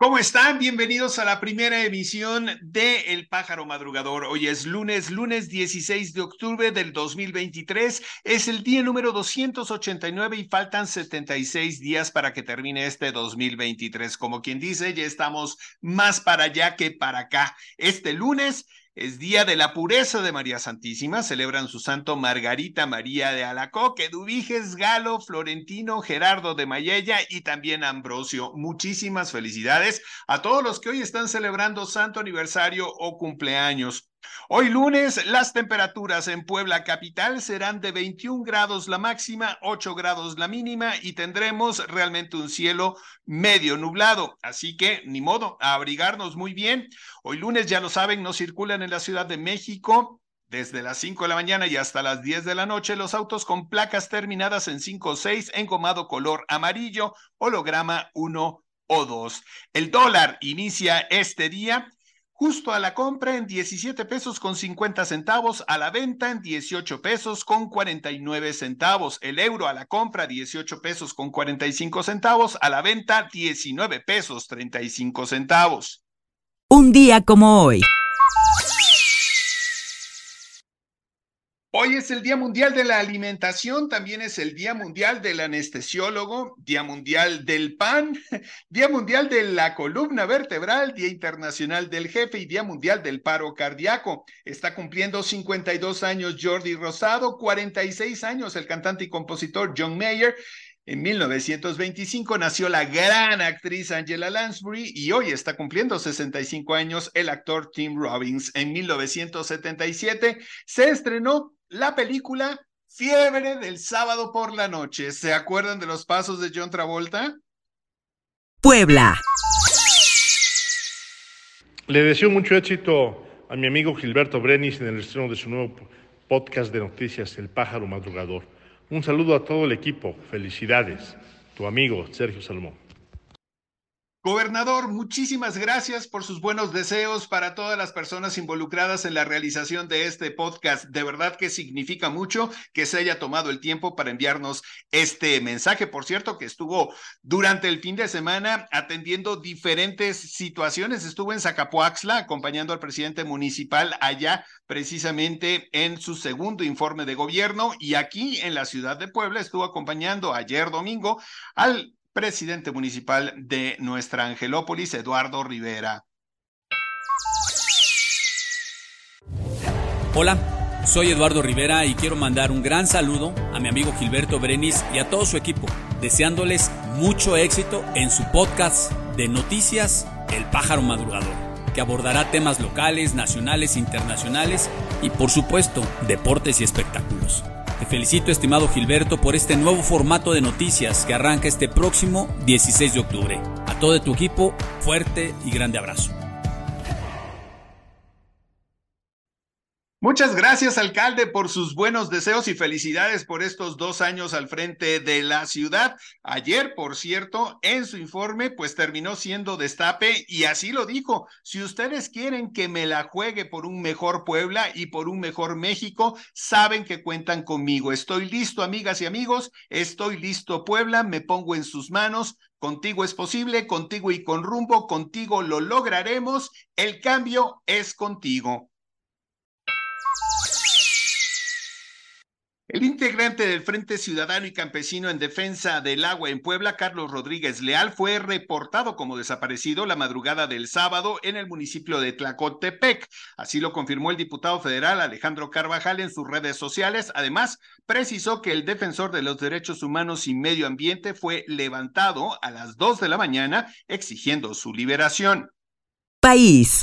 ¿Cómo están? Bienvenidos a la primera emisión de El Pájaro Madrugador. Hoy es lunes, lunes 16 de octubre del 2023. Es el día número 289 y faltan 76 días para que termine este 2023. Como quien dice, ya estamos más para allá que para acá. Este lunes es día de la pureza de María Santísima. Celebran su santo Margarita María de Alacoque, Dubiges, Galo, Florentino, Gerardo de Mayella y también Ambrosio. Muchísimas felicidades a todos los que hoy están celebrando santo aniversario o cumpleaños. Hoy lunes las temperaturas en Puebla capital serán de 21 grados la máxima, 8 grados la mínima y tendremos realmente un cielo medio nublado. Así que ni modo, a abrigarnos muy bien. Hoy lunes ya lo saben, no circulan en la Ciudad de México desde las 5 de la mañana y hasta las 10 de la noche, los autos con placas terminadas en 5 o 6, engomado color amarillo, holograma 1 o 2. El dólar inicia este día justo a la compra en 17 pesos con 50 centavos, a la venta en 18 pesos con 49 centavos, el euro a la compra 18 pesos con 45 centavos, a la venta 19 pesos 35 centavos. Un día como hoy. Hoy es el Día Mundial de la Alimentación, también es el Día Mundial del Anestesiólogo, Día Mundial del PAN, Día Mundial de la Columna Vertebral, Día Internacional del Jefe y Día Mundial del Paro Cardíaco. Está cumpliendo 52 años Jordi Rosado, 46 años el cantante y compositor John Mayer. En 1925 nació la gran actriz Angela Lansbury y hoy está cumpliendo 65 años el actor Tim Robbins. En 1977 se estrenó la película Fiebre del sábado por la noche. ¿Se acuerdan de los pasos de John Travolta? Puebla. Le deseo mucho éxito a mi amigo Gilberto Brenis en el estreno de su nuevo podcast de noticias, El pájaro madrugador. Un saludo a todo el equipo. Felicidades. Tu amigo Sergio Salmón. Gobernador, muchísimas gracias por sus buenos deseos para todas las personas involucradas en la realización de este podcast. De verdad que significa mucho que se haya tomado el tiempo para enviarnos este mensaje. Por cierto, que estuvo durante el fin de semana atendiendo diferentes situaciones. Estuvo en Zacapoaxla acompañando al presidente municipal allá precisamente en su segundo informe de gobierno y aquí en la ciudad de Puebla estuvo acompañando ayer domingo al presidente municipal de nuestra Angelópolis, Eduardo Rivera. Hola, soy Eduardo Rivera y quiero mandar un gran saludo a mi amigo Gilberto Brenis y a todo su equipo, deseándoles mucho éxito en su podcast de noticias El pájaro madrugador, que abordará temas locales, nacionales, internacionales y por supuesto deportes y espectáculos. Te felicito, estimado Gilberto, por este nuevo formato de noticias que arranca este próximo 16 de octubre. A todo tu equipo, fuerte y grande abrazo. Muchas gracias, alcalde, por sus buenos deseos y felicidades por estos dos años al frente de la ciudad. Ayer, por cierto, en su informe, pues terminó siendo destape y así lo dijo. Si ustedes quieren que me la juegue por un mejor Puebla y por un mejor México, saben que cuentan conmigo. Estoy listo, amigas y amigos. Estoy listo, Puebla. Me pongo en sus manos. Contigo es posible, contigo y con rumbo, contigo lo lograremos. El cambio es contigo. El integrante del Frente Ciudadano y Campesino en Defensa del Agua en Puebla, Carlos Rodríguez Leal, fue reportado como desaparecido la madrugada del sábado en el municipio de Tlacotepec. Así lo confirmó el diputado federal Alejandro Carvajal en sus redes sociales. Además, precisó que el defensor de los derechos humanos y medio ambiente fue levantado a las dos de la mañana exigiendo su liberación. País.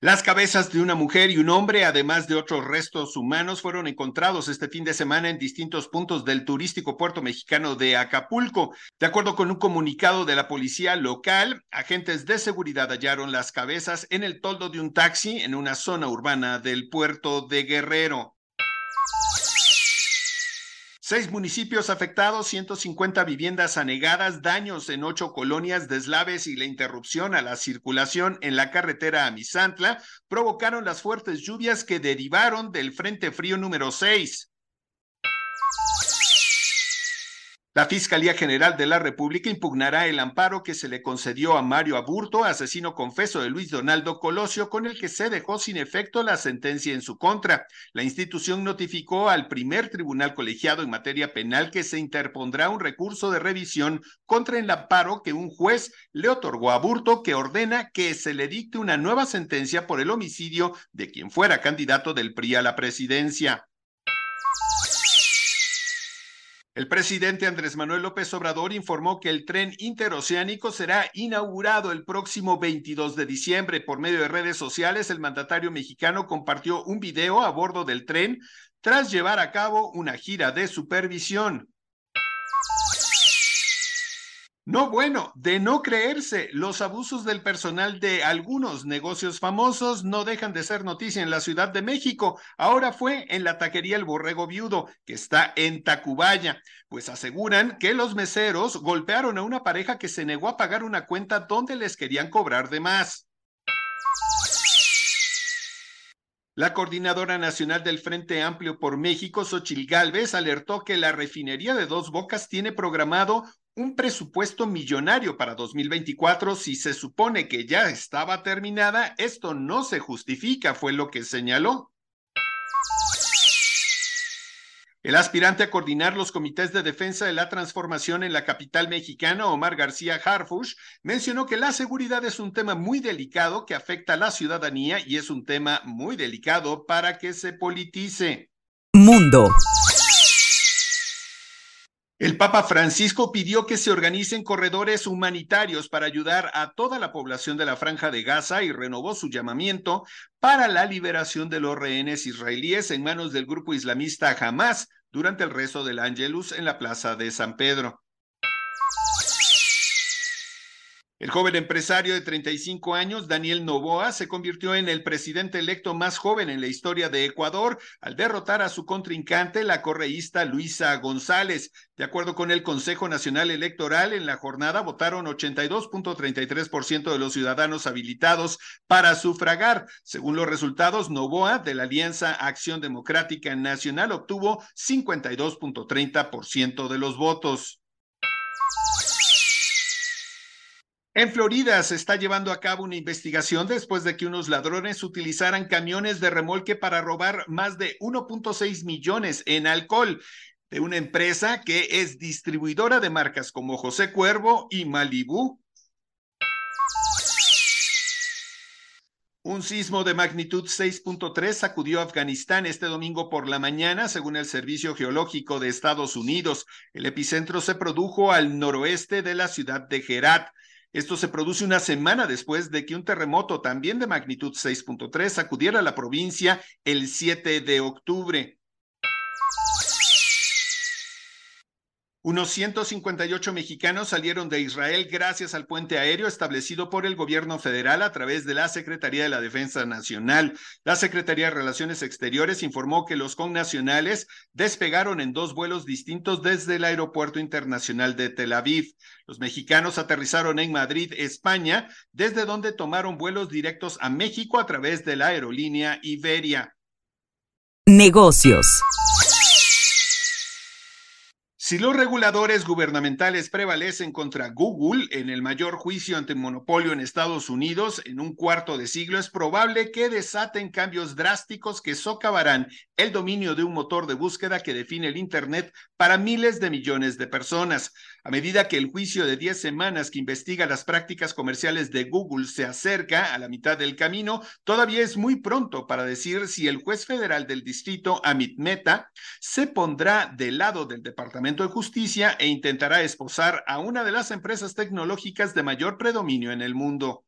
Las cabezas de una mujer y un hombre, además de otros restos humanos, fueron encontrados este fin de semana en distintos puntos del turístico puerto mexicano de Acapulco. De acuerdo con un comunicado de la policía local, agentes de seguridad hallaron las cabezas en el toldo de un taxi en una zona urbana del puerto de Guerrero. Seis municipios afectados, 150 viviendas anegadas, daños en ocho colonias, deslaves y la interrupción a la circulación en la carretera a Misantla provocaron las fuertes lluvias que derivaron del Frente Frío número 6. La Fiscalía General de la República impugnará el amparo que se le concedió a Mario Aburto, asesino confeso de Luis Donaldo Colosio, con el que se dejó sin efecto la sentencia en su contra. La institución notificó al primer tribunal colegiado en materia penal que se interpondrá un recurso de revisión contra el amparo que un juez le otorgó a Aburto, que ordena que se le dicte una nueva sentencia por el homicidio de quien fuera candidato del PRI a la presidencia. El presidente Andrés Manuel López Obrador informó que el tren interoceánico será inaugurado el próximo 22 de diciembre. Por medio de redes sociales, el mandatario mexicano compartió un video a bordo del tren tras llevar a cabo una gira de supervisión. No, bueno, de no creerse, los abusos del personal de algunos negocios famosos no dejan de ser noticia en la Ciudad de México. Ahora fue en la taquería El Borrego Viudo, que está en Tacubaya, pues aseguran que los meseros golpearon a una pareja que se negó a pagar una cuenta donde les querían cobrar de más. La coordinadora nacional del Frente Amplio por México, Xochil Gálvez, alertó que la refinería de Dos Bocas tiene programado un presupuesto millonario para 2024 si se supone que ya estaba terminada. Esto no se justifica, fue lo que señaló. El aspirante a coordinar los comités de defensa de la transformación en la capital mexicana, Omar García Harfush, mencionó que la seguridad es un tema muy delicado que afecta a la ciudadanía y es un tema muy delicado para que se politice. Mundo. El Papa Francisco pidió que se organicen corredores humanitarios para ayudar a toda la población de la franja de Gaza y renovó su llamamiento para la liberación de los rehenes israelíes en manos del grupo islamista Hamas durante el rezo del Ángelus en la plaza de San Pedro. El joven empresario de 35 años, Daniel Novoa, se convirtió en el presidente electo más joven en la historia de Ecuador al derrotar a su contrincante, la correísta Luisa González. De acuerdo con el Consejo Nacional Electoral, en la jornada votaron 82.33% de los ciudadanos habilitados para sufragar. Según los resultados, Novoa de la Alianza Acción Democrática Nacional obtuvo 52.30% de los votos. En Florida se está llevando a cabo una investigación después de que unos ladrones utilizaran camiones de remolque para robar más de 1.6 millones en alcohol de una empresa que es distribuidora de marcas como José Cuervo y Malibu. Un sismo de magnitud 6.3 sacudió Afganistán este domingo por la mañana, según el Servicio Geológico de Estados Unidos. El epicentro se produjo al noroeste de la ciudad de Herat. Esto se produce una semana después de que un terremoto también de magnitud 6.3 sacudiera la provincia el 7 de octubre. Unos 158 mexicanos salieron de Israel gracias al puente aéreo establecido por el gobierno federal a través de la Secretaría de la Defensa Nacional. La Secretaría de Relaciones Exteriores informó que los connacionales despegaron en dos vuelos distintos desde el Aeropuerto Internacional de Tel Aviv. Los mexicanos aterrizaron en Madrid, España, desde donde tomaron vuelos directos a México a través de la aerolínea Iberia. Negocios. Si los reguladores gubernamentales prevalecen contra Google en el mayor juicio antimonopolio en Estados Unidos en un cuarto de siglo, es probable que desaten cambios drásticos que socavarán el dominio de un motor de búsqueda que define el Internet para miles de millones de personas. A medida que el juicio de 10 semanas que investiga las prácticas comerciales de Google se acerca a la mitad del camino, todavía es muy pronto para decir si el juez federal del distrito, Amit Mehta, se pondrá del lado del Departamento de Justicia e intentará esposar a una de las empresas tecnológicas de mayor predominio en el mundo.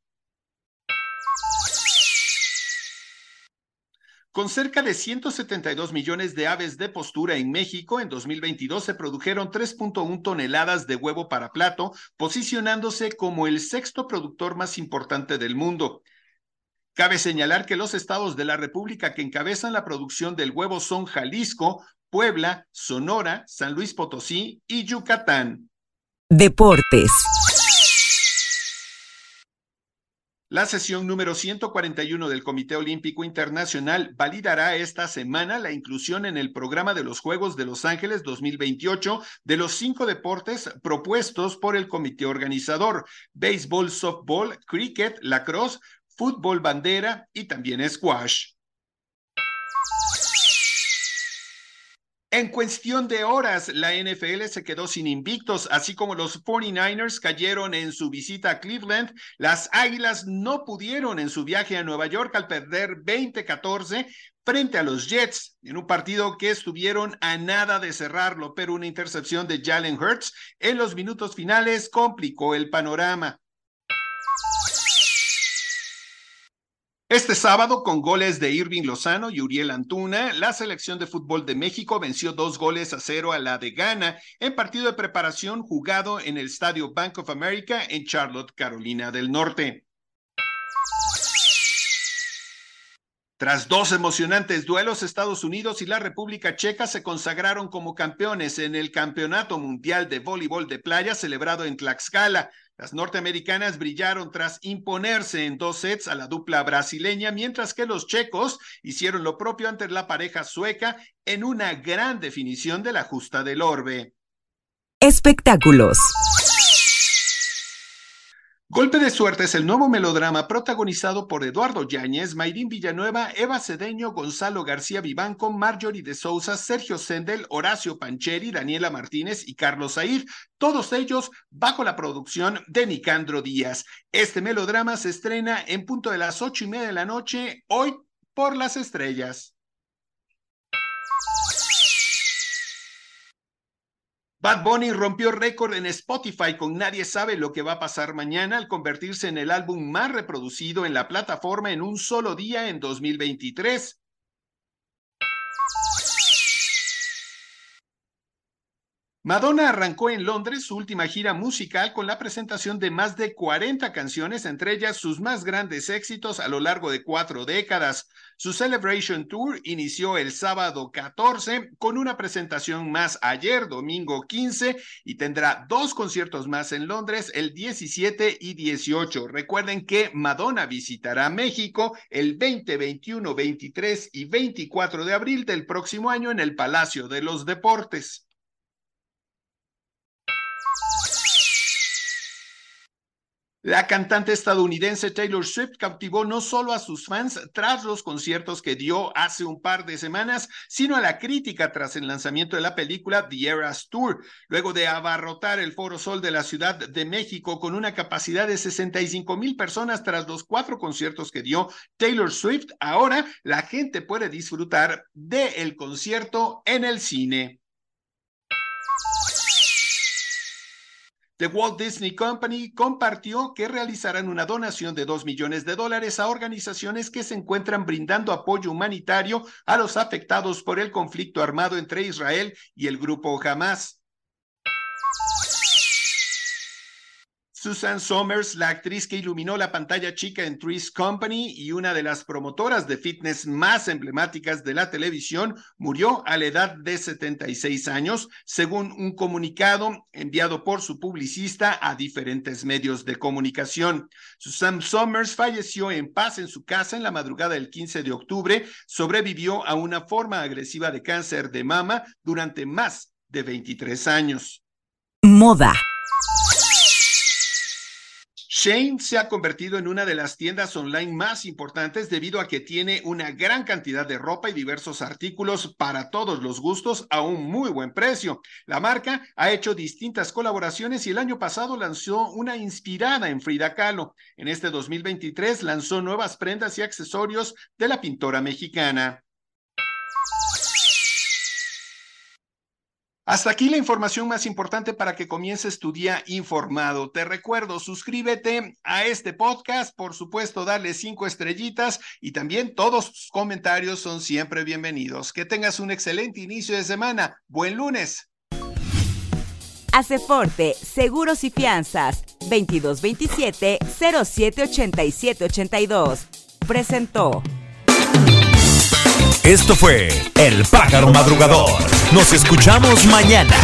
Con cerca de 172 millones de aves de postura en México, en 2022 se produjeron 3.1 toneladas de huevo para plato, posicionándose como el sexto productor más importante del mundo. Cabe señalar que los estados de la República que encabezan la producción del huevo son Jalisco, Puebla, Sonora, San Luis Potosí y Yucatán. Deportes. La sesión número 141 del Comité Olímpico Internacional validará esta semana la inclusión en el programa de los Juegos de Los Ángeles 2028 de los cinco deportes propuestos por el comité organizador, béisbol, softball, cricket, lacrosse, fútbol bandera y también squash. En cuestión de horas, la NFL se quedó sin invictos, así como los 49ers cayeron en su visita a Cleveland. Las Águilas no pudieron en su viaje a Nueva York al perder 20-14 frente a los Jets en un partido que estuvieron a nada de cerrarlo, pero una intercepción de Jalen Hurts en los minutos finales complicó el panorama. Este sábado, con goles de Irving Lozano y Uriel Antuna, la selección de fútbol de México venció dos goles a cero a la de Ghana en partido de preparación jugado en el Estadio Bank of America en Charlotte, Carolina del Norte. Tras dos emocionantes duelos, Estados Unidos y la República Checa se consagraron como campeones en el Campeonato Mundial de Voleibol de Playa celebrado en Tlaxcala. Las norteamericanas brillaron tras imponerse en dos sets a la dupla brasileña, mientras que los checos hicieron lo propio ante la pareja sueca en una gran definición de la justa del orbe. Espectáculos. Golpe de Suerte es el nuevo melodrama protagonizado por Eduardo Yáñez, Mayrín Villanueva, Eva Cedeño, Gonzalo García Vivanco, Marjorie de Souza, Sergio Sendel, Horacio Pancheri, Daniela Martínez y Carlos Said, todos ellos bajo la producción de Nicandro Díaz. Este melodrama se estrena en punto de las ocho y media de la noche, hoy por las estrellas. Bad Bunny rompió récord en Spotify con Nadie sabe lo que va a pasar mañana al convertirse en el álbum más reproducido en la plataforma en un solo día en 2023. Madonna arrancó en Londres su última gira musical con la presentación de más de 40 canciones, entre ellas sus más grandes éxitos a lo largo de cuatro décadas. Su Celebration Tour inició el sábado 14 con una presentación más ayer, domingo 15, y tendrá dos conciertos más en Londres el 17 y 18. Recuerden que Madonna visitará México el 20, 21, 23 y 24 de abril del próximo año en el Palacio de los Deportes. La cantante estadounidense Taylor Swift cautivó no solo a sus fans tras los conciertos que dio hace un par de semanas, sino a la crítica tras el lanzamiento de la película The Eras Tour, luego de abarrotar el Foro Sol de la Ciudad de México con una capacidad de 65 mil personas tras los cuatro conciertos que dio Taylor Swift. Ahora la gente puede disfrutar del concierto en el cine. The Walt Disney Company compartió que realizarán una donación de 2 millones de dólares a organizaciones que se encuentran brindando apoyo humanitario a los afectados por el conflicto armado entre Israel y el grupo Hamas. Susan Somers, la actriz que iluminó la pantalla chica en Trees Company y una de las promotoras de fitness más emblemáticas de la televisión, murió a la edad de 76 años, según un comunicado enviado por su publicista a diferentes medios de comunicación. Susan Somers falleció en paz en su casa en la madrugada del 15 de octubre, sobrevivió a una forma agresiva de cáncer de mama durante más de 23 años. Moda. Shane se ha convertido en una de las tiendas online más importantes debido a que tiene una gran cantidad de ropa y diversos artículos para todos los gustos a un muy buen precio. La marca ha hecho distintas colaboraciones y el año pasado lanzó una inspirada en Frida Kahlo. En este 2023 lanzó nuevas prendas y accesorios de la pintora mexicana. Hasta aquí la información más importante para que comiences tu día informado. Te recuerdo, suscríbete a este podcast, por supuesto, dale cinco estrellitas y también todos tus comentarios son siempre bienvenidos. Que tengas un excelente inicio de semana. Buen lunes. Aceforte, Seguros y Fianzas, 2227-078782. Presentó. Esto fue El Pájaro Madrugador. Nos escuchamos mañana.